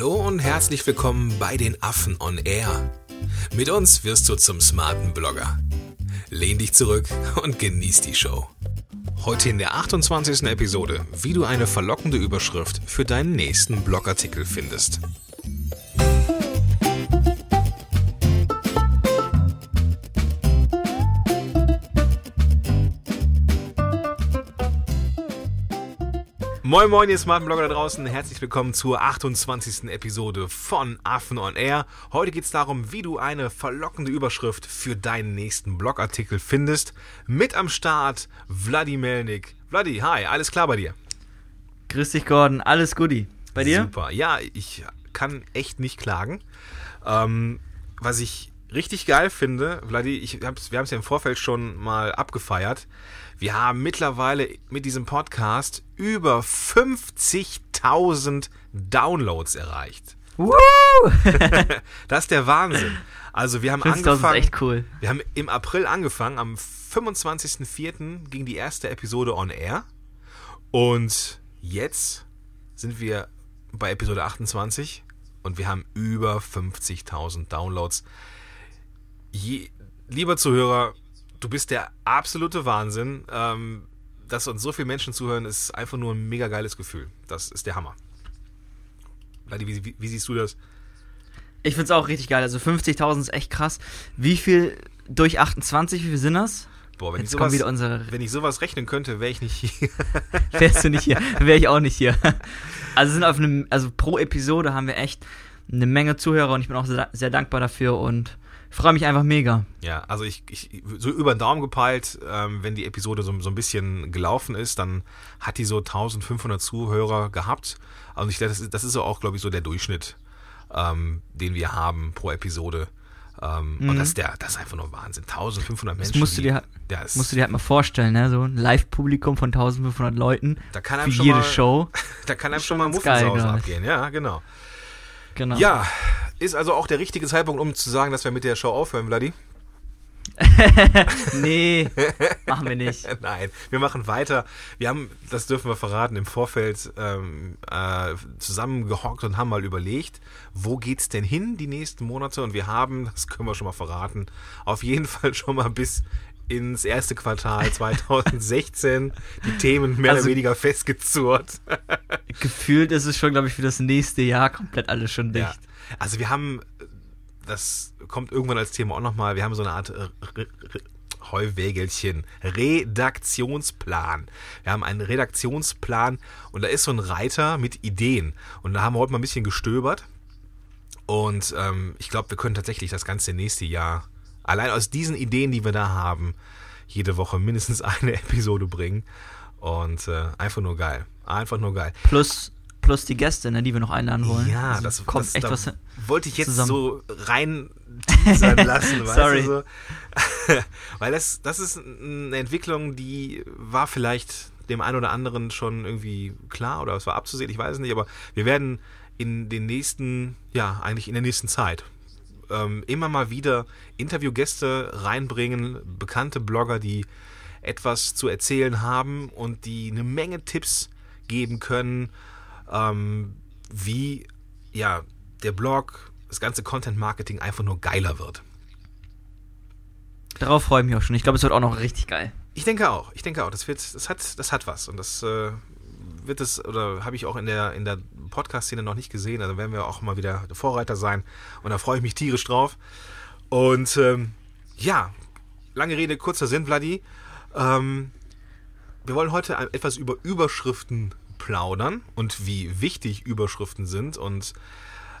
Hallo und herzlich willkommen bei den Affen on Air. Mit uns wirst du zum smarten Blogger. Lehn dich zurück und genieß die Show. Heute in der 28. Episode, wie du eine verlockende Überschrift für deinen nächsten Blogartikel findest. Moin Moin, ihr smarten Blogger da draußen. Herzlich willkommen zur 28. Episode von Affen on Air. Heute geht es darum, wie du eine verlockende Überschrift für deinen nächsten Blogartikel findest. Mit am Start Vladi Melnik. Vladi, hi, alles klar bei dir? Grüß dich, Gordon. Alles Guti. Bei dir? Super. Ja, ich kann echt nicht klagen. Ähm, was ich richtig geil finde, Vladi, ich hab's, wir haben es ja im Vorfeld schon mal abgefeiert. Wir haben mittlerweile mit diesem Podcast über 50.000 Downloads erreicht. Woo! das ist der Wahnsinn. Also wir haben angefangen. ist echt cool. Wir haben im April angefangen. Am 25.04. ging die erste Episode on air. Und jetzt sind wir bei Episode 28 und wir haben über 50.000 Downloads. Je, lieber Zuhörer, du bist der absolute Wahnsinn. Ähm, dass uns so viele Menschen zuhören, ist einfach nur ein mega geiles Gefühl. Das ist der Hammer. Ladi, wie, wie, wie siehst du das? Ich finde es auch richtig geil. Also 50.000 ist echt krass. Wie viel durch 28, wie viel sind das? Boah, wenn, ich sowas, wenn ich sowas rechnen könnte, wäre ich nicht hier. Wärst du nicht hier, wäre ich auch nicht hier. Also sind auf einem, also pro Episode haben wir echt eine Menge Zuhörer und ich bin auch sehr, sehr dankbar dafür und freue mich einfach mega. Ja, also ich, ich so über den Daumen gepeilt, ähm, wenn die Episode so, so ein bisschen gelaufen ist, dann hat die so 1500 Zuhörer gehabt. Also ich, das, ist, das ist so auch, glaube ich, so der Durchschnitt, ähm, den wir haben pro Episode. Ähm, mhm. Und das ist, der, das ist einfach nur Wahnsinn. 1500 Menschen. Das musst du dir, die, ja, musst du dir halt mal vorstellen, ne? so ein Live-Publikum von 1500 Leuten. Da kann einem für schon jede mal, Show. Da kann einem schon mal Muffensausen abgehen. Ja, genau. Genau. Ja, ist also auch der richtige Zeitpunkt, um zu sagen, dass wir mit der Show aufhören, Vladi? nee, machen wir nicht. Nein, wir machen weiter. Wir haben, das dürfen wir verraten, im Vorfeld ähm, äh, zusammengehockt und haben mal überlegt, wo geht's denn hin die nächsten Monate? Und wir haben, das können wir schon mal verraten, auf jeden Fall schon mal bis ins erste Quartal 2016 die Themen mehr also, oder weniger festgezurrt. gefühlt ist es schon, glaube ich, für das nächste Jahr komplett alles schon dicht. Ja. Also wir haben, das kommt irgendwann als Thema auch nochmal, wir haben so eine Art Heuwägelchen, Redaktionsplan. Wir haben einen Redaktionsplan und da ist so ein Reiter mit Ideen. Und da haben wir heute mal ein bisschen gestöbert. Und ähm, ich glaube, wir können tatsächlich das ganze nächste Jahr, allein aus diesen Ideen, die wir da haben, jede Woche mindestens eine Episode bringen. Und äh, einfach nur geil. Einfach nur geil. Plus plus die Gäste, ne, die wir noch einladen wollen. Ja, also das kommt das, echt da was wollte ich jetzt zusammen. so rein teasern lassen, weißt Sorry. du so. Weil das, das ist eine Entwicklung, die war vielleicht dem einen oder anderen schon irgendwie klar oder es war abzusehen, ich weiß es nicht, aber wir werden in den nächsten, ja, eigentlich in der nächsten Zeit ähm, immer mal wieder Interviewgäste reinbringen, bekannte Blogger, die etwas zu erzählen haben und die eine Menge Tipps geben können, ähm, wie ja der Blog, das ganze Content Marketing einfach nur geiler wird. Darauf freue ich mich auch schon. Ich glaube, es wird auch noch richtig geil. Ich denke auch. Ich denke auch. Das wird, das hat, das hat was und das äh, wird es oder habe ich auch in der in der Podcast-Szene noch nicht gesehen. Also werden wir auch mal wieder Vorreiter sein und da freue ich mich tierisch drauf. Und ähm, ja, lange Rede kurzer Sinn, Vladi. Ähm, wir wollen heute etwas über Überschriften plaudern und wie wichtig Überschriften sind. Und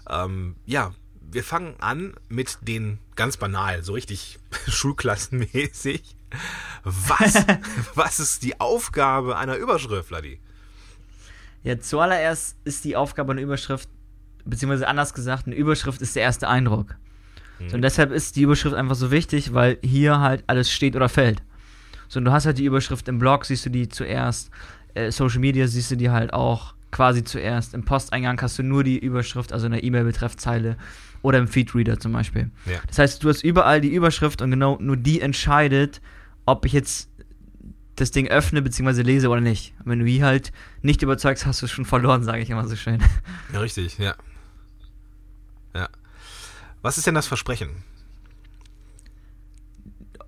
ähm, ja, wir fangen an mit den ganz banal, so richtig schulklassenmäßig. Was, was ist die Aufgabe einer Überschrift, Ladi? Ja, zuallererst ist die Aufgabe einer Überschrift, beziehungsweise anders gesagt, eine Überschrift ist der erste Eindruck. Mhm. So, und deshalb ist die Überschrift einfach so wichtig, weil hier halt alles steht oder fällt. So, und du hast halt die Überschrift im Blog, siehst du die zuerst äh, Social Media siehst du die halt auch quasi zuerst. Im Posteingang hast du nur die Überschrift, also in der E-Mail-Betreffzeile oder im Feedreader zum Beispiel. Ja. Das heißt, du hast überall die Überschrift und genau nur die entscheidet, ob ich jetzt das Ding öffne bzw. lese oder nicht. wenn du die halt nicht überzeugst, hast du es schon verloren, sage ich immer so schön. Ja, richtig, ja. Ja. Was ist denn das Versprechen?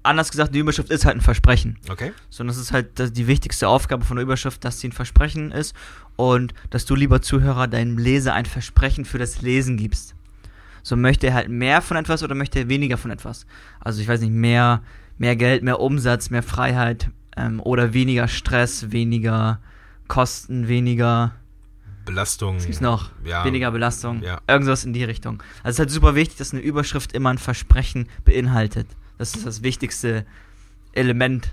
Anders gesagt, die Überschrift ist halt ein Versprechen. Okay. Sondern das ist halt die wichtigste Aufgabe von der Überschrift, dass sie ein Versprechen ist und dass du, lieber Zuhörer, deinem Leser ein Versprechen für das Lesen gibst. So möchte er halt mehr von etwas oder möchte er weniger von etwas. Also ich weiß nicht, mehr, mehr Geld, mehr Umsatz, mehr Freiheit ähm, oder weniger Stress, weniger Kosten, weniger Belastung. Was gibt's noch? Ja. Weniger Belastung. Ja. Irgendwas in die Richtung. Also es ist halt super wichtig, dass eine Überschrift immer ein Versprechen beinhaltet. Das ist das wichtigste Element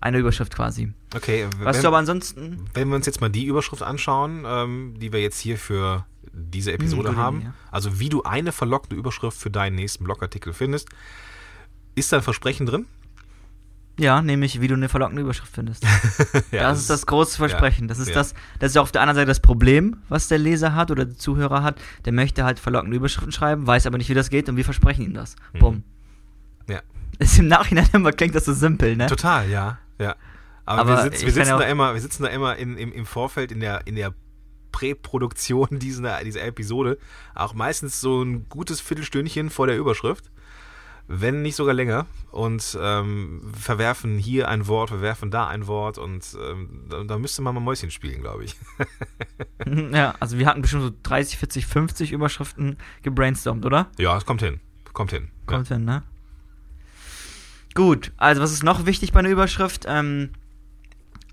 einer Überschrift quasi. Okay. Was wenn, du aber ansonsten. Wenn wir uns jetzt mal die Überschrift anschauen, ähm, die wir jetzt hier für diese Episode hm, haben, ja. also wie du eine verlockende Überschrift für deinen nächsten Blogartikel findest, ist da ein Versprechen drin? Ja, nämlich wie du eine verlockende Überschrift findest. ja, das ist das große Versprechen. Ja, das ist ja. das, das ist auf der anderen Seite das Problem, was der Leser hat oder der Zuhörer hat. Der möchte halt verlockende Überschriften schreiben, weiß aber nicht, wie das geht und wir versprechen ihm das. Mhm. Bumm. Ist im Nachhinein immer klingt das so simpel, ne? Total, ja, ja. Aber, aber wir, sitz, wir sitzen da immer, wir sitzen da immer in, im, im Vorfeld in der, in der Präproduktion dieser, dieser Episode auch meistens so ein gutes Viertelstündchen vor der Überschrift wenn nicht sogar länger, und ähm, verwerfen hier ein Wort, verwerfen da ein Wort und ähm, da, da, müsste man mal Mäuschen spielen, glaube ich. ja, also wir hatten bestimmt so 30, 40, 50 Überschriften gebrainstormt, oder? Ja, es kommt hin. Kommt hin. Kommt ja. hin, ne? Gut, also was ist noch wichtig bei einer Überschrift? Ähm,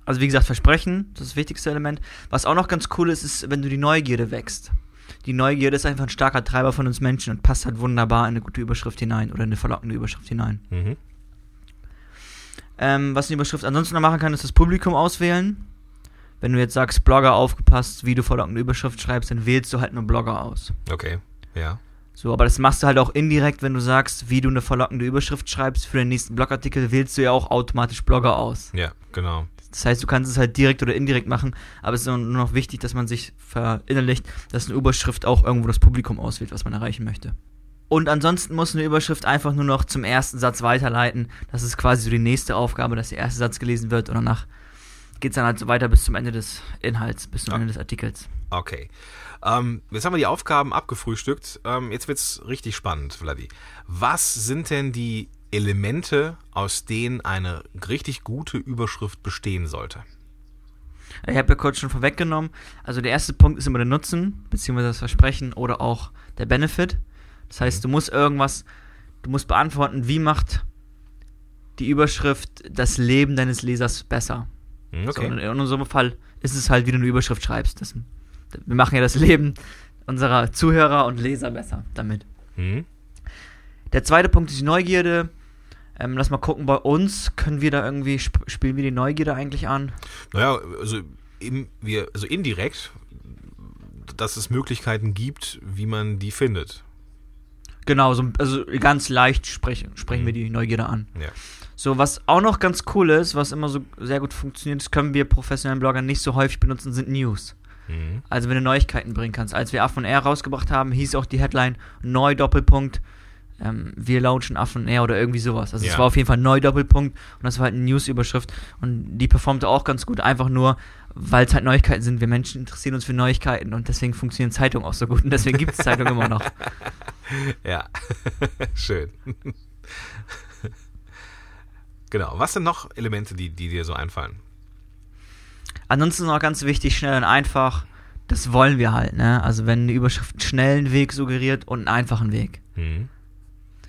also wie gesagt, Versprechen, das ist das wichtigste Element. Was auch noch ganz cool ist, ist, wenn du die Neugierde wächst die Neugierde ist einfach ein starker Treiber von uns Menschen und passt halt wunderbar in eine gute Überschrift hinein oder eine verlockende Überschrift hinein. Mhm. Ähm, was eine Überschrift ansonsten noch machen kann, ist das Publikum auswählen. Wenn du jetzt sagst, Blogger aufgepasst, wie du verlockende Überschrift schreibst, dann wählst du halt nur Blogger aus. Okay, ja. So, aber das machst du halt auch indirekt, wenn du sagst, wie du eine verlockende Überschrift schreibst für den nächsten Blogartikel, wählst du ja auch automatisch Blogger aus. Ja, genau. Das heißt, du kannst es halt direkt oder indirekt machen, aber es ist nur noch wichtig, dass man sich verinnerlicht, dass eine Überschrift auch irgendwo das Publikum auswählt, was man erreichen möchte. Und ansonsten muss eine Überschrift einfach nur noch zum ersten Satz weiterleiten. Das ist quasi so die nächste Aufgabe, dass der erste Satz gelesen wird und danach geht es dann halt so weiter bis zum Ende des Inhalts, bis zum Ende des Artikels. Okay. Ähm, jetzt haben wir die Aufgaben abgefrühstückt. Ähm, jetzt wird es richtig spannend, Vladi. Was sind denn die Elemente, aus denen eine richtig gute Überschrift bestehen sollte? Ich habe ja kurz schon vorweggenommen. Also der erste Punkt ist immer der Nutzen, beziehungsweise das Versprechen oder auch der Benefit. Das heißt, mhm. du musst irgendwas, du musst beantworten, wie macht die Überschrift das Leben deines Lesers besser. Mhm, okay. So, in unserem Fall ist es halt, wie du eine Überschrift schreibst. Das, wir machen ja das Leben unserer Zuhörer und Leser besser damit. Mhm. Der zweite Punkt ist die Neugierde. Ähm, lass mal gucken, bei uns können wir da irgendwie, sp spielen wir die Neugierde eigentlich an? Naja, also, in, wir, also indirekt, dass es Möglichkeiten gibt, wie man die findet. Genau, so, also ganz leicht sprechen, sprechen mhm. wir die Neugierde an. Ja. So, was auch noch ganz cool ist, was immer so sehr gut funktioniert, das können wir professionellen Blogger nicht so häufig benutzen, sind News. Mhm. Also wenn du Neuigkeiten bringen kannst. Als wir A von R rausgebracht haben, hieß auch die Headline Neu Doppelpunkt ähm, wir launchen Affen Air oder irgendwie sowas. Also es war auf jeden Fall ein Neu-Doppelpunkt und das war halt eine News-Überschrift und die performte auch ganz gut, einfach nur, weil es halt Neuigkeiten sind. Wir Menschen interessieren uns für Neuigkeiten und deswegen funktionieren Zeitungen auch so gut und deswegen gibt es Zeitungen immer noch. Ja, schön. Genau. Was sind noch Elemente, die, die dir so einfallen? Ansonsten noch ganz wichtig, schnell und einfach. Das wollen wir halt, ne? Also wenn eine Überschrift einen schnellen Weg suggeriert und einen einfachen Weg. Mhm.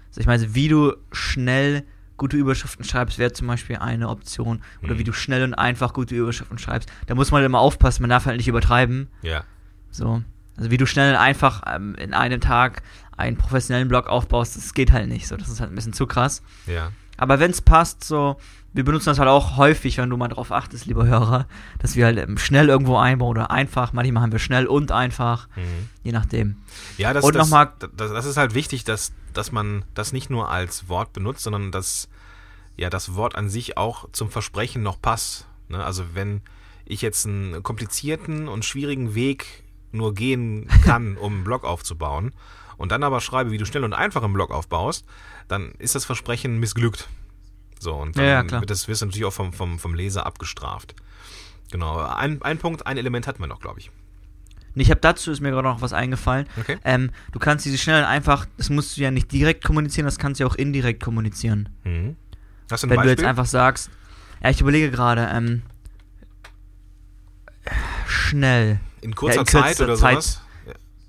Also ich meine, wie du schnell gute Überschriften schreibst, wäre zum Beispiel eine Option. Oder mhm. wie du schnell und einfach gute Überschriften schreibst. Da muss man halt immer aufpassen, man darf halt nicht übertreiben. Ja. So. Also wie du schnell und einfach ähm, in einem Tag einen professionellen Blog aufbaust, das geht halt nicht. So, das ist halt ein bisschen zu krass. Ja. Aber wenn es passt, so, wir benutzen das halt auch häufig, wenn du mal drauf achtest, lieber Hörer, dass wir halt ähm, schnell irgendwo einbauen oder einfach. Manchmal haben wir schnell und einfach, mhm. je nachdem. Ja, das, und das, noch das, das ist halt wichtig, dass dass man das nicht nur als Wort benutzt, sondern dass ja das Wort an sich auch zum Versprechen noch passt. Ne? Also wenn ich jetzt einen komplizierten und schwierigen Weg nur gehen kann, um einen Blog aufzubauen und dann aber schreibe, wie du schnell und einfach einen Blog aufbaust, dann ist das Versprechen missglückt. So, und dann ja, ja, wird das wirst du natürlich auch vom, vom, vom Leser abgestraft. Genau. Ein, ein Punkt, ein Element hatten wir noch, glaube ich. Ich habe dazu ist mir gerade noch was eingefallen. Okay. Ähm, du kannst diese schnell einfach, das musst du ja nicht direkt kommunizieren, das kannst du ja auch indirekt kommunizieren. Mhm. Hast du ein Wenn Beispiel? du jetzt einfach sagst, ja, ich überlege gerade, ähm, schnell. In kurzer, ja, in Zeit oder Zeit, sowas?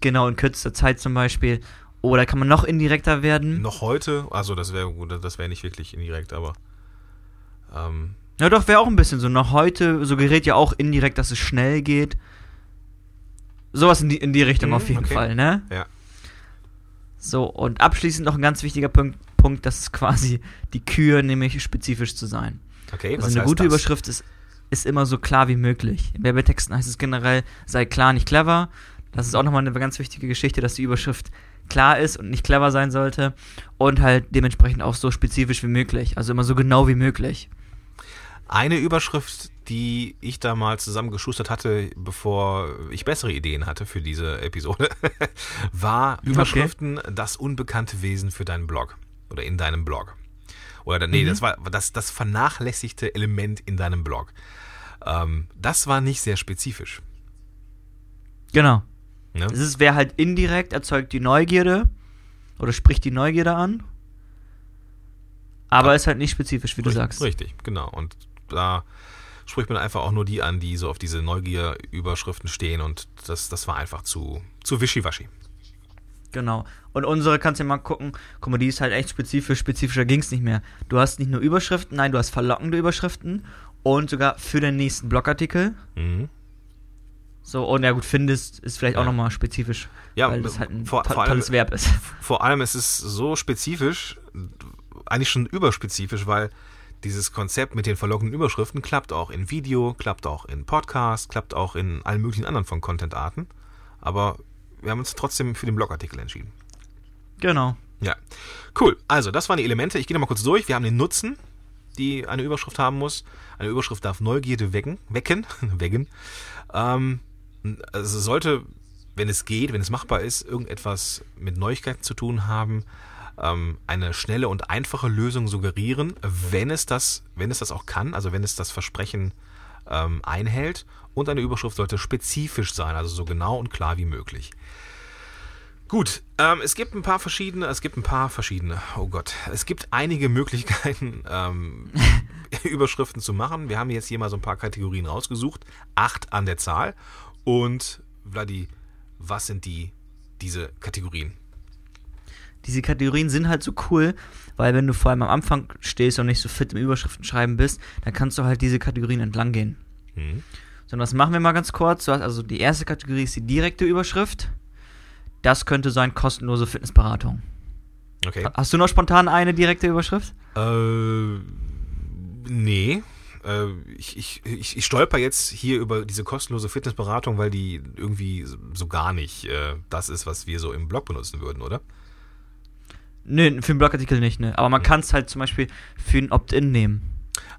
Genau, in kürzester Zeit zum Beispiel. Oder kann man noch indirekter werden? Noch heute? Also das wäre das wäre nicht wirklich indirekt, aber. Ähm. Ja doch, wäre auch ein bisschen so. Noch heute suggeriert ja auch indirekt, dass es schnell geht. Sowas in die, in die Richtung mhm, auf jeden okay. Fall, ne? Ja. So, und abschließend noch ein ganz wichtiger Punkt, Punkt das ist quasi die Kür, nämlich spezifisch zu sein. Okay, also eine gute das? Überschrift ist, ist immer so klar wie möglich. In Werbetexten heißt es generell, sei klar, nicht clever. Das ist auch nochmal eine ganz wichtige Geschichte, dass die Überschrift klar ist und nicht clever sein sollte. Und halt dementsprechend auch so spezifisch wie möglich. Also immer so genau wie möglich. Eine Überschrift, die ich da mal zusammengeschustert hatte, bevor ich bessere Ideen hatte für diese Episode, war Überschriften okay. das unbekannte Wesen für deinen Blog oder in deinem Blog. Oder nee, mhm. das war das, das vernachlässigte Element in deinem Blog. Ähm, das war nicht sehr spezifisch. Genau. Ne? Es wäre halt indirekt, erzeugt die Neugierde oder spricht die Neugierde an. Aber ja. ist halt nicht spezifisch, wie richtig, du sagst. Richtig, genau. Und da spricht man einfach auch nur die an, die so auf diese Neugier-Überschriften stehen und das, das war einfach zu, zu wischiwaschi. Genau. Und unsere kannst du ja mal gucken. Guck mal, die ist halt echt spezifisch. Spezifischer ging es nicht mehr. Du hast nicht nur Überschriften, nein, du hast verlockende Überschriften und sogar für den nächsten Blogartikel. Mhm. So, und ja gut, findest ist vielleicht ja. auch nochmal spezifisch, ja, weil das halt ein vor, vor tolles allem, Verb ist. Vor allem ist es so spezifisch, eigentlich schon überspezifisch, weil dieses Konzept mit den verlockenden Überschriften klappt auch in Video, klappt auch in Podcast, klappt auch in allen möglichen anderen von Content-Arten. Aber wir haben uns trotzdem für den Blogartikel entschieden. Genau. Ja. Cool. Also, das waren die Elemente. Ich gehe nochmal kurz durch. Wir haben den Nutzen, die eine Überschrift haben muss. Eine Überschrift darf Neugierde wecken. Wecken. wecken. Ähm, also sollte, wenn es geht, wenn es machbar ist, irgendetwas mit Neuigkeiten zu tun haben, ähm, eine schnelle und einfache Lösung suggerieren, wenn es das, wenn es das auch kann, also wenn es das Versprechen ähm, einhält. Und eine Überschrift sollte spezifisch sein, also so genau und klar wie möglich. Gut, ähm, es gibt ein paar verschiedene, es gibt ein paar verschiedene, oh Gott, es gibt einige Möglichkeiten, ähm, Überschriften zu machen. Wir haben jetzt hier mal so ein paar Kategorien rausgesucht, acht an der Zahl. Und Vladi, was sind die, diese Kategorien? diese Kategorien sind halt so cool, weil wenn du vor allem am Anfang stehst und nicht so fit im Überschriften schreiben bist, dann kannst du halt diese Kategorien entlang gehen. Mhm. So, das machen wir mal ganz kurz. also die erste Kategorie ist die direkte Überschrift. Das könnte sein kostenlose Fitnessberatung. Okay. Hast du noch spontan eine direkte Überschrift? Äh, nee. Äh, ich, ich, ich, ich stolper jetzt hier über diese kostenlose Fitnessberatung, weil die irgendwie so gar nicht äh, das ist, was wir so im Blog benutzen würden, oder? Nö, für einen Blogartikel nicht, ne? Aber man mhm. kann es halt zum Beispiel für ein Opt-in nehmen.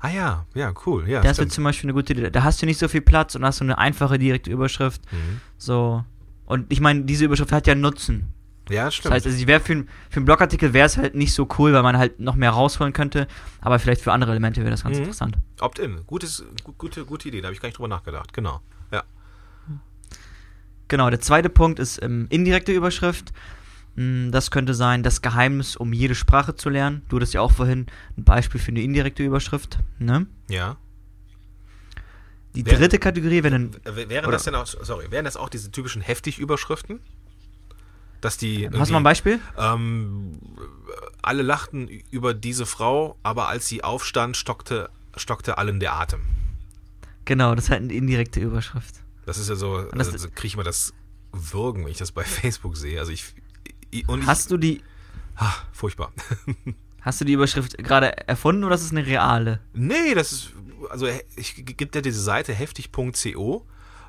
Ah ja, ja, cool. Ja, das wird zum Beispiel eine gute Idee. Da hast du nicht so viel Platz und hast so eine einfache direkte Überschrift. Mhm. So. Und ich meine, diese Überschrift hat ja einen Nutzen. Ja, stimmt. Das heißt, also wär für, für einen Blogartikel wäre es halt nicht so cool, weil man halt noch mehr rausholen könnte. Aber vielleicht für andere Elemente wäre das ganz mhm. interessant. Opt-in, Gutes, gute, gute Idee, da habe ich gar nicht drüber nachgedacht. Genau. Ja. Genau, der zweite Punkt ist ähm, indirekte Überschrift. Hm, das könnte sein, das Geheimnis, um jede Sprache zu lernen. Du hattest ja auch vorhin ein Beispiel für eine indirekte Überschrift. Ne? Ja. Die Wär, dritte Kategorie wäre dann. Wären das denn auch, sorry, wären das auch diese typischen Heftig-Überschriften? Dass die. Hast du mal ein Beispiel? Ähm, alle lachten über diese Frau, aber als sie aufstand, stockte, stockte allen der Atem. Genau, das ist halt eine indirekte Überschrift. Das ist ja so, also, kriege ich immer das Würgen, wenn ich das bei Facebook sehe. Also ich, und hast du die. Ach, furchtbar. Hast du die Überschrift gerade erfunden oder ist es eine reale? Nee, das ist. Also, ich gibt ja diese Seite heftig.co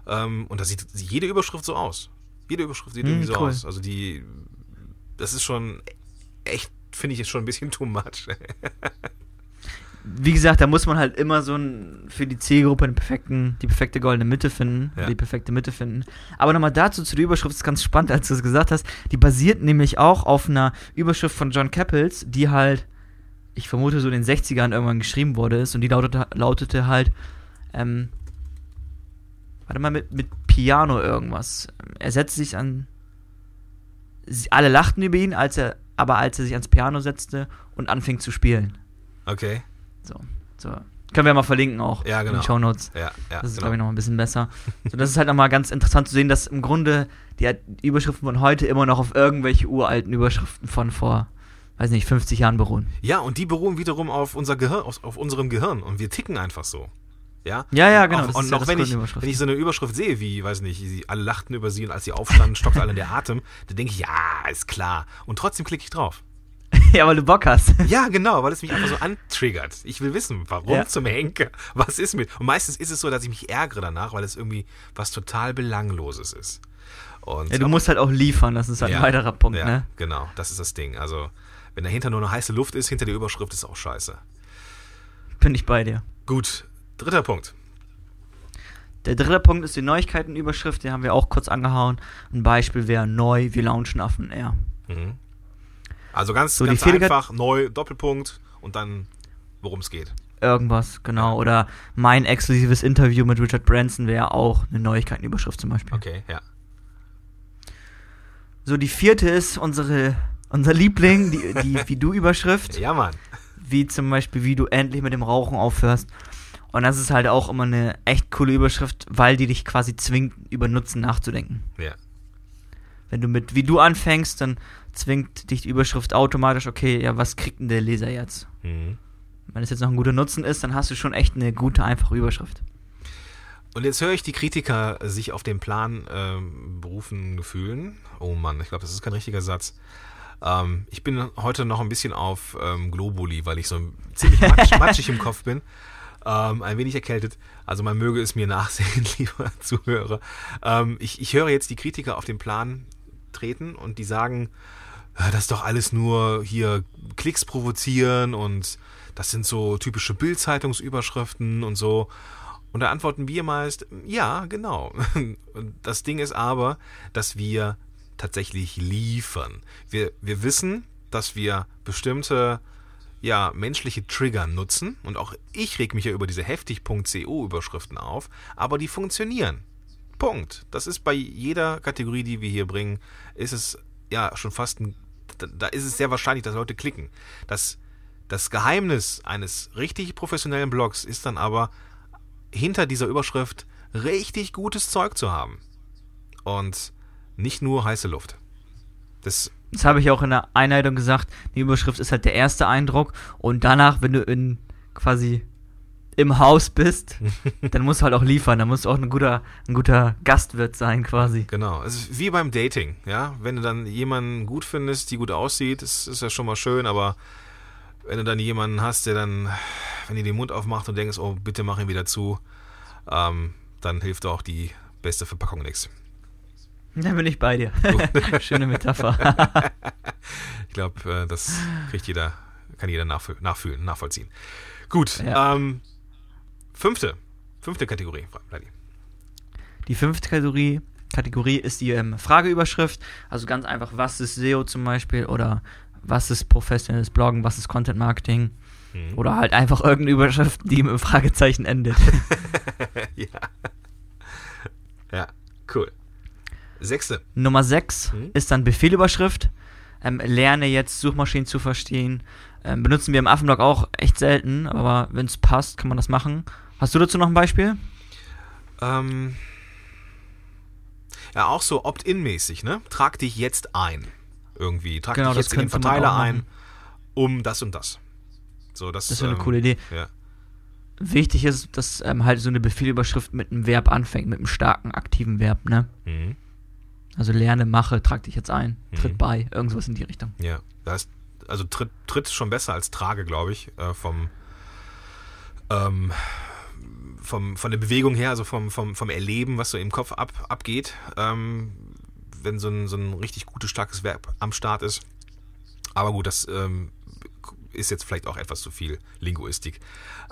ähm, und da sieht jede Überschrift so aus. Jede Überschrift sieht hm, irgendwie so cool. aus. Also, die. Das ist schon echt, finde ich, jetzt schon ein bisschen too much. wie gesagt, da muss man halt immer so ein, für die Zielgruppe den perfekten, die perfekte goldene Mitte finden, ja. die perfekte Mitte finden. Aber nochmal dazu zu der Überschrift ist ganz spannend, als du es gesagt hast. Die basiert nämlich auch auf einer Überschrift von John Cappels, die halt, ich vermute, so in den 60ern irgendwann geschrieben wurde ist und die lautete, lautete halt, ähm, warte mal, mit, mit Piano irgendwas. Er setzte sich an. Alle lachten über ihn, als er, aber als er sich ans Piano setzte und anfing zu spielen. Okay. So, so. Können wir mal verlinken auch ja, genau. in den Show Notes. Ja, ja, das ist, genau. glaube ich, noch ein bisschen besser. So, das ist halt nochmal ganz interessant zu sehen, dass im Grunde die Überschriften von heute immer noch auf irgendwelche uralten Überschriften von vor, weiß nicht, 50 Jahren beruhen. Ja, und die beruhen wiederum auf, unser Gehirn, auf, auf unserem Gehirn. Und wir ticken einfach so. Ja, ja, ja genau. Auch, und noch ja wenn, ich, wenn ich so eine Überschrift sehe, wie, weiß nicht, sie alle lachten über sie und als sie aufstanden, stockte alle der Atem, dann denke ich, ja, ist klar. Und trotzdem klicke ich drauf. ja, weil du Bock hast. Ja, genau, weil es mich einfach so antriggert. Ich will wissen, warum ja. zum Henker? Was ist mit? Und meistens ist es so, dass ich mich ärgere danach, weil es irgendwie was total Belangloses ist. Und ja, du musst halt auch liefern, das ist halt ja, ein weiterer Punkt, ja, ne? Genau, das ist das Ding. Also, wenn dahinter nur eine heiße Luft ist, hinter der Überschrift ist auch scheiße. Bin ich bei dir. Gut, dritter Punkt. Der dritte Punkt ist die Neuigkeitenüberschrift, die haben wir auch kurz angehauen. Ein Beispiel wäre neu, wir launchen Affen R. Mhm. Also ganz, so ganz einfach, neu, Doppelpunkt und dann, worum es geht. Irgendwas, genau. Oder mein exklusives Interview mit Richard Branson wäre auch eine Neuigkeitenüberschrift zum Beispiel. Okay, ja. So, die vierte ist unsere, unser Liebling, die, die wie du Überschrift. ja, Mann. Wie zum Beispiel, wie du endlich mit dem Rauchen aufhörst. Und das ist halt auch immer eine echt coole Überschrift, weil die dich quasi zwingt, über Nutzen nachzudenken. Ja. Wenn du mit wie du anfängst, dann zwingt dich die Überschrift automatisch, okay, ja, was kriegt denn der Leser jetzt? Mhm. Wenn es jetzt noch ein guter Nutzen ist, dann hast du schon echt eine gute, einfache Überschrift. Und jetzt höre ich die Kritiker sich auf den Plan ähm, berufen fühlen. Oh Mann, ich glaube, das ist kein richtiger Satz. Ähm, ich bin heute noch ein bisschen auf ähm, Globuli, weil ich so ziemlich matsch, matschig im Kopf bin. Ähm, ein wenig erkältet. Also man möge es mir nachsehen, lieber Zuhörer. Ähm, ich, ich höre jetzt die Kritiker auf den Plan treten und die sagen, das ist doch alles nur hier Klicks provozieren und das sind so typische Bildzeitungsüberschriften und so. Und da antworten wir meist, ja, genau. Das Ding ist aber, dass wir tatsächlich liefern. Wir, wir wissen, dass wir bestimmte ja, menschliche Trigger nutzen und auch ich reg mich ja über diese heftig.co Überschriften auf, aber die funktionieren. Punkt. Das ist bei jeder Kategorie, die wir hier bringen, ist es ja schon fast ein da ist es sehr wahrscheinlich, dass Leute klicken. Das, das Geheimnis eines richtig professionellen Blogs ist dann aber, hinter dieser Überschrift richtig gutes Zeug zu haben. Und nicht nur heiße Luft. Das, das habe ich auch in der Einleitung gesagt. Die Überschrift ist halt der erste Eindruck. Und danach, wenn du in quasi im Haus bist, dann musst du halt auch liefern. Dann musst du auch ein guter, ein guter Gastwirt sein, quasi. Genau. Es ist wie beim Dating, ja. Wenn du dann jemanden gut findest, die gut aussieht, ist, ist ja schon mal schön, aber wenn du dann jemanden hast, der dann, wenn ihr den Mund aufmacht und denkst, oh, bitte mach ihn wieder zu, ähm, dann hilft auch die beste Verpackung nichts. Da bin ich bei dir. Schöne Metapher. ich glaube, äh, das kriegt jeder, kann jeder nachfühlen, nachvollziehen. Gut, ja. ähm, Fünfte. Fünfte Kategorie, Vladi. Die fünfte Kategorie, Kategorie ist die ähm, Frageüberschrift. Also ganz einfach, was ist SEO zum Beispiel oder was ist professionelles Bloggen, was ist Content Marketing mhm. oder halt einfach irgendeine Überschrift, die im Fragezeichen endet. ja. Ja, cool. Sechste. Nummer sechs mhm. ist dann Befehlüberschrift. Ähm, lerne jetzt Suchmaschinen zu verstehen. Ähm, benutzen wir im Affenblog auch echt selten, aber wenn es passt, kann man das machen. Hast du dazu noch ein Beispiel? Ähm, ja, auch so Opt-in-mäßig, ne? Trag dich jetzt ein. Irgendwie. Trag genau, dich jetzt in den Verteiler ein, um das und das. So, das, das ist ähm, eine coole Idee. Ja. Wichtig ist, dass ähm, halt so eine Befehlüberschrift mit einem Verb anfängt, mit einem starken, aktiven Verb, ne? Mhm. Also lerne, mache, trag dich jetzt ein, tritt mhm. bei, irgendwas in die Richtung. Ja, da ist, also tritt, tritt schon besser als trage, glaube ich, äh, vom, ähm, vom, von der Bewegung her, also vom, vom, vom Erleben, was so im Kopf ab, abgeht, ähm, wenn so ein, so ein richtig gutes, starkes Verb am Start ist. Aber gut, das ähm, ist jetzt vielleicht auch etwas zu viel Linguistik.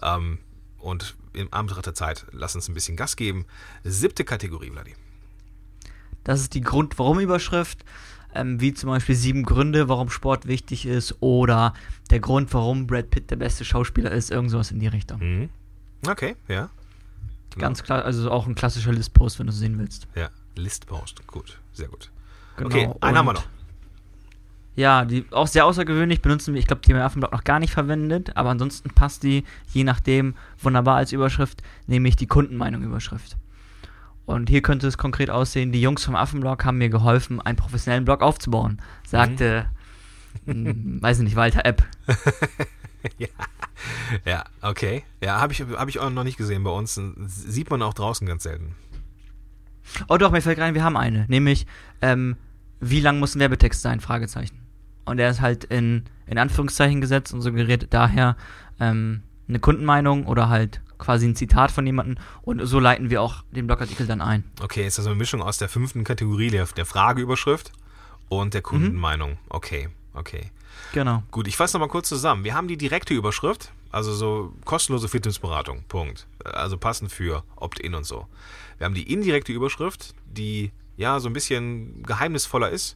Ähm, und in Anbetracht der Zeit, lass uns ein bisschen Gas geben. Siebte Kategorie, Vladi. Das ist die Grund-Warum-Überschrift, ähm, wie zum Beispiel sieben Gründe, warum Sport wichtig ist oder der Grund, warum Brad Pitt der beste Schauspieler ist, irgend sowas in die Richtung. Mhm. Okay, ja. Ganz klar, also auch ein klassischer List-Post, wenn du es sehen willst. Ja, List-Post, gut, sehr gut. Genau. Okay, einen haben wir noch. Ja, die auch sehr außergewöhnlich benutzen wir, ich glaube, die haben wir Affenblock noch gar nicht verwendet, aber ansonsten passt die je nachdem wunderbar als Überschrift, nämlich die Kundenmeinung-Überschrift. Und hier könnte es konkret aussehen, die Jungs vom Affenblog haben mir geholfen, einen professionellen Blog aufzubauen, sagte, mhm. mh, weiß nicht, Walter App. ja. ja, okay. Ja, habe ich, hab ich auch noch nicht gesehen bei uns. Sieht man auch draußen ganz selten. Oh doch, mir fällt rein, wir haben eine. Nämlich, ähm, wie lang muss ein Werbetext sein? Fragezeichen. Und er ist halt in, in Anführungszeichen gesetzt und suggeriert daher ähm, eine Kundenmeinung oder halt quasi ein Zitat von jemandem und so leiten wir auch den Blogartikel dann ein. Okay, ist das eine Mischung aus der fünften Kategorie der, der Frageüberschrift und der Kundenmeinung. Mhm. Okay, okay. Genau. Gut, ich fasse nochmal kurz zusammen. Wir haben die direkte Überschrift, also so kostenlose Fitnessberatung, Punkt. Also passend für Opt-in und so. Wir haben die indirekte Überschrift, die ja so ein bisschen geheimnisvoller ist.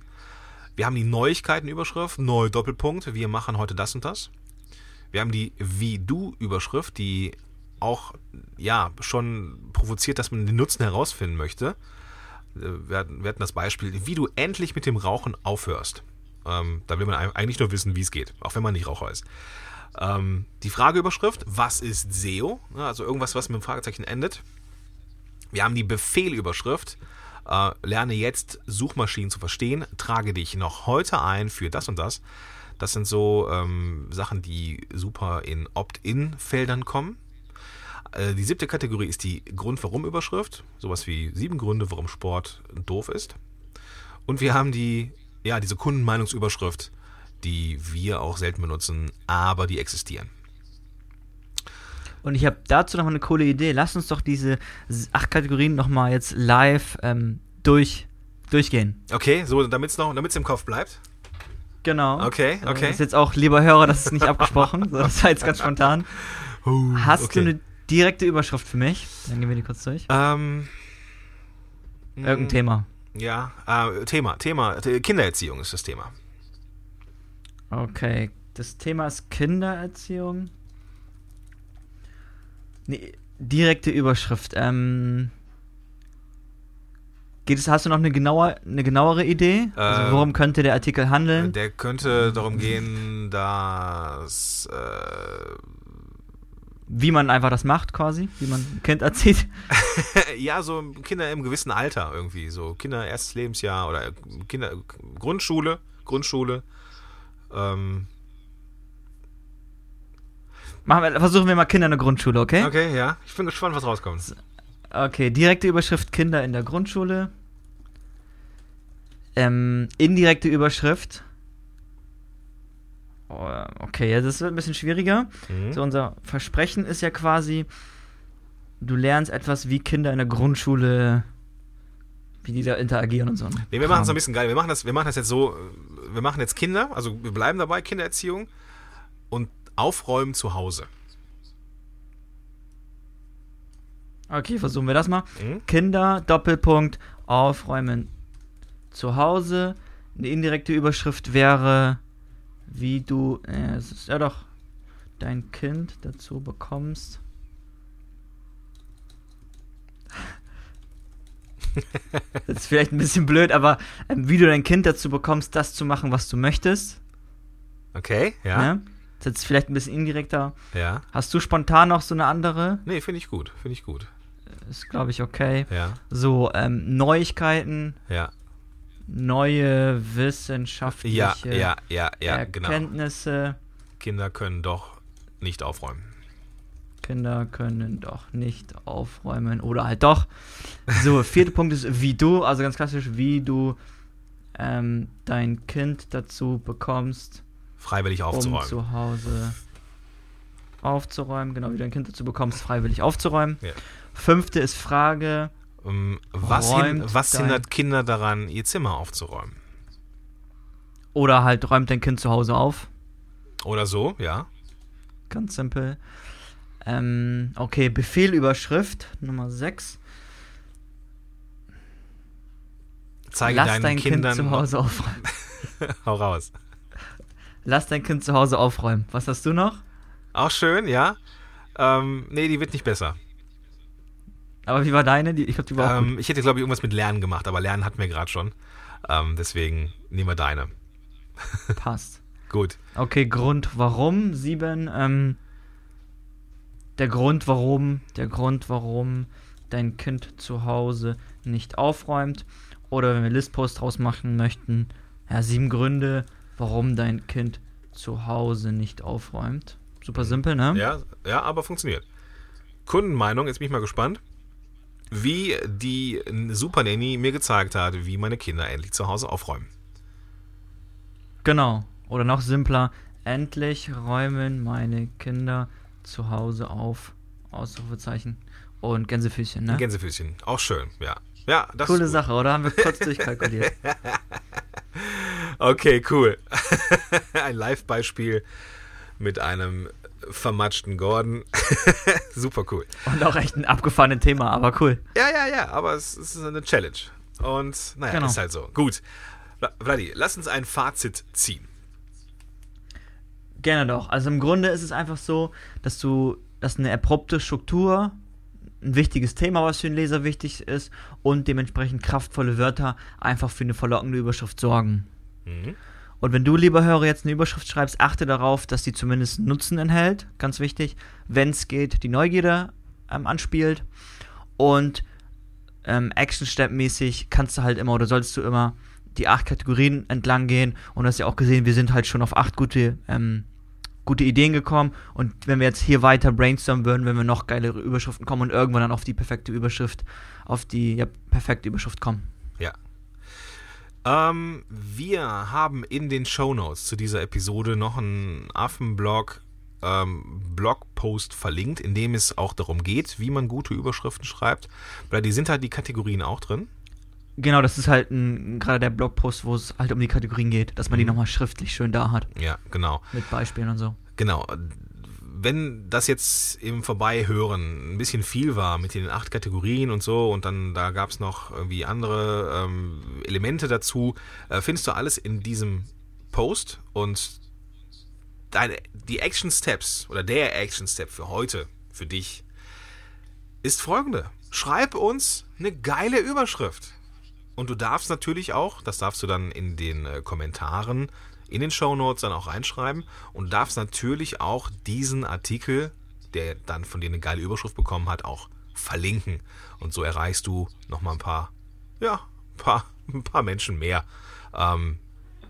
Wir haben die Neuigkeitenüberschrift, neu Doppelpunkt, wir machen heute das und das. Wir haben die Wie-Du-Überschrift, die auch ja schon provoziert, dass man den Nutzen herausfinden möchte. Äh, wir hatten, das Beispiel, wie du endlich mit dem Rauchen aufhörst. Ähm, da will man eigentlich nur wissen, wie es geht, auch wenn man nicht Raucher ist. Ähm, die Frageüberschrift, was ist SEO? Also irgendwas, was mit dem Fragezeichen endet. Wir haben die Befehlüberschrift, äh, lerne jetzt Suchmaschinen zu verstehen, trage dich noch heute ein für das und das. Das sind so ähm, Sachen, die super in Opt-in-Feldern kommen. Äh, die siebte Kategorie ist die Grund-Warum-Überschrift. Sowas wie sieben Gründe, warum Sport doof ist. Und wir haben die, ja, diese Kundenmeinungsüberschrift, die wir auch selten benutzen, aber die existieren. Und ich habe dazu noch eine coole Idee. Lass uns doch diese acht Kategorien nochmal jetzt live ähm, durch, durchgehen. Okay, so damit es noch, damit es im Kopf bleibt. Genau. Okay, okay. Das ist jetzt auch, lieber Hörer, das ist nicht abgesprochen. Das war jetzt ganz spontan. Hast okay. du eine direkte Überschrift für mich? Dann gehen wir die kurz durch. Ähm, Irgendein mm, Thema. Ja, äh, Thema, Thema, Kindererziehung ist das Thema. Okay, das Thema ist Kindererziehung. Nee, direkte Überschrift. Ähm, geht es, hast du noch eine, genauer, eine genauere Idee? Also ähm, worum könnte der Artikel handeln? Der könnte darum gehen, dass äh, wie man einfach das macht, quasi, wie man ein Kind erzieht. ja, so Kinder im gewissen Alter irgendwie, so Kinder erstes Lebensjahr oder Kinder Grundschule, Grundschule. Ähm, Machen wir, versuchen wir mal Kinder in der Grundschule, okay? Okay, ja. Ich bin gespannt, was rauskommt. Okay, direkte Überschrift Kinder in der Grundschule. Ähm, indirekte Überschrift. Oh, okay, ja, das wird ein bisschen schwieriger. Mhm. So, unser Versprechen ist ja quasi, du lernst etwas, wie Kinder in der Grundschule, wie die da interagieren und so. Nee, wir machen es ein bisschen geil. Wir machen, das, wir machen das jetzt so, wir machen jetzt Kinder, also wir bleiben dabei, Kindererziehung. Und Aufräumen zu Hause. Okay, versuchen wir das mal. Mhm. Kinder, Doppelpunkt, aufräumen zu Hause. Eine indirekte Überschrift wäre, wie du, äh, es ist ja doch, dein Kind dazu bekommst. das ist vielleicht ein bisschen blöd, aber äh, wie du dein Kind dazu bekommst, das zu machen, was du möchtest. Okay, ja. ja? Das ist jetzt vielleicht ein bisschen indirekter. Ja. Hast du spontan noch so eine andere? Nee, finde ich gut. Finde ich gut. Ist, glaube ich, okay. Ja. So, ähm, Neuigkeiten. Ja. Neue wissenschaftliche ja, ja, ja, ja, genau. Erkenntnisse. Genau. Kinder können doch nicht aufräumen. Kinder können doch nicht aufräumen. Oder halt doch. So, vierter Punkt ist, wie du, also ganz klassisch, wie du ähm, dein Kind dazu bekommst, Freiwillig aufzuräumen. Um zu Hause aufzuräumen, genau wie du ein Kind dazu bekommst, freiwillig aufzuräumen. Ja. Fünfte ist Frage. Ähm, was, hin, was hindert Kinder daran, ihr Zimmer aufzuräumen? Oder halt räumt dein Kind zu Hause auf. Oder so, ja. Ganz simpel. Ähm, okay, Befehlüberschrift Nummer 6. Zeige Lass deinen dein Kindern Kind zu Hause aufräumen. Hau raus. Lass dein Kind zu Hause aufräumen. Was hast du noch? Auch schön, ja. Ähm, nee, die wird nicht besser. Aber wie war deine? Ich glaube, die war ähm, Ich hätte, glaube ich, irgendwas mit Lernen gemacht, aber Lernen hatten wir gerade schon. Ähm, deswegen nehmen wir deine. Passt. Gut. Okay, Grund warum. Sieben. Ähm, der Grund warum, der Grund warum dein Kind zu Hause nicht aufräumt. Oder wenn wir Listpost draus machen möchten, ja, sieben Gründe, warum dein Kind zu Hause nicht aufräumt. Super simpel, ne? Ja, ja, aber funktioniert. Kundenmeinung, jetzt bin ich mal gespannt, wie die Super Nanny mir gezeigt hat, wie meine Kinder endlich zu Hause aufräumen. Genau. Oder noch simpler, endlich räumen meine Kinder zu Hause auf. Ausrufezeichen. Und Gänsefüßchen, ne? Gänsefüßchen, auch schön, ja. Ja, das Coole Sache, oder? Haben wir kurz durchkalkuliert. okay, cool. Ein Live-Beispiel mit einem vermatschten Gordon. Super cool. Und auch echt ein abgefahrenes Thema, aber cool. Ja, ja, ja, aber es, es ist eine Challenge. Und naja, genau. ist halt so. Gut. Vladi, lass uns ein Fazit ziehen. Gerne doch. Also im Grunde ist es einfach so, dass du, dass eine abrupte Struktur ein wichtiges Thema, was für den Leser wichtig ist und dementsprechend kraftvolle Wörter einfach für eine verlockende Überschrift sorgen. Mhm. Und wenn du, lieber Hörer, jetzt eine Überschrift schreibst, achte darauf, dass die zumindest Nutzen enthält, ganz wichtig, wenn es geht, die Neugierde ähm, anspielt. Und ähm, Action-Step-mäßig kannst du halt immer oder solltest du immer die acht Kategorien entlang gehen. Und du hast ja auch gesehen, wir sind halt schon auf acht gute, ähm, gute Ideen gekommen. Und wenn wir jetzt hier weiter brainstormen würden, wenn wir noch geilere Überschriften kommen und irgendwann dann auf die perfekte Überschrift, auf die ja, perfekte Überschrift kommen. Ähm, wir haben in den Show Notes zu dieser Episode noch einen Affenblog ähm, Blogpost verlinkt, in dem es auch darum geht, wie man gute Überschriften schreibt. Weil die sind halt die Kategorien auch drin. Genau, das ist halt gerade der Blogpost, wo es halt um die Kategorien geht, dass man mhm. die nochmal schriftlich schön da hat. Ja, genau. Mit Beispielen und so. Genau. Wenn das jetzt im Vorbeihören ein bisschen viel war mit den acht Kategorien und so und dann da gab es noch irgendwie andere ähm, Elemente dazu, äh, findest du alles in diesem Post und deine, die Action Steps oder der Action Step für heute, für dich, ist folgende. Schreib uns eine geile Überschrift. Und du darfst natürlich auch, das darfst du dann in den äh, Kommentaren, in den Show Notes dann auch reinschreiben und darfst natürlich auch diesen Artikel, der dann von dir eine geile Überschrift bekommen hat, auch verlinken. Und so erreichst du nochmal ein paar, ja, ein paar, ein paar Menschen mehr ähm,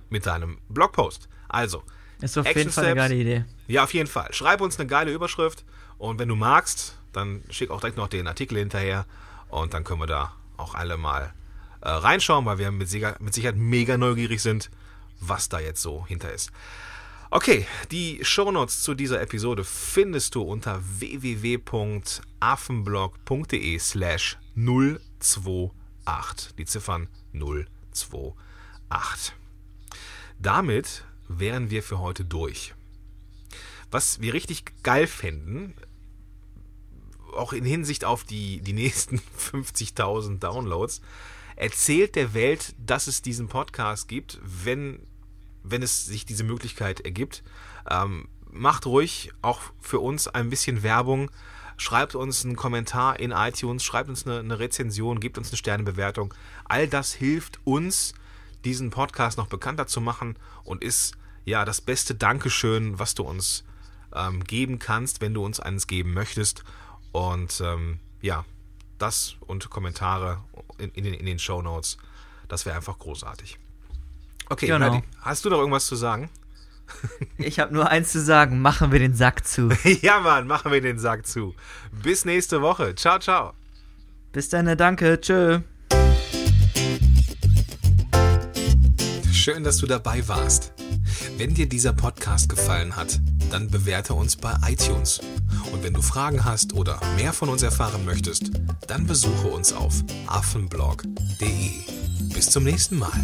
mit deinem Blogpost. Also, ist auf Action jeden Fall Steps, eine geile Idee. Ja, auf jeden Fall. Schreib uns eine geile Überschrift und wenn du magst, dann schick auch direkt noch den Artikel hinterher und dann können wir da auch alle mal äh, reinschauen, weil wir mit, mit Sicherheit mega neugierig sind, was da jetzt so hinter ist. Okay, die Shownotes zu dieser Episode findest du unter www.affenblog.de slash 028. Die Ziffern 028. Damit wären wir für heute durch. Was wir richtig geil fänden, auch in Hinsicht auf die, die nächsten 50.000 Downloads, erzählt der Welt, dass es diesen Podcast gibt, wenn, wenn es sich diese Möglichkeit ergibt. Ähm, macht ruhig auch für uns ein bisschen Werbung. Schreibt uns einen Kommentar in iTunes, schreibt uns eine, eine Rezension, gebt uns eine Sternebewertung. All das hilft uns, diesen Podcast noch bekannter zu machen und ist ja das beste Dankeschön, was du uns ähm, geben kannst, wenn du uns eines geben möchtest. Und ähm, ja, das und Kommentare in, in in den Show Notes. Das wäre einfach großartig. Okay, genau. Nadi, hast du noch irgendwas zu sagen? Ich habe nur eins zu sagen, machen wir den Sack zu. ja, Mann, machen wir den Sack zu. Bis nächste Woche. Ciao, ciao. Bis dann, danke. Tschö. Schön, dass du dabei warst. Wenn dir dieser Podcast gefallen hat, dann bewerte uns bei iTunes. Und wenn du Fragen hast oder mehr von uns erfahren möchtest, dann besuche uns auf affenblog.de. Bis zum nächsten Mal.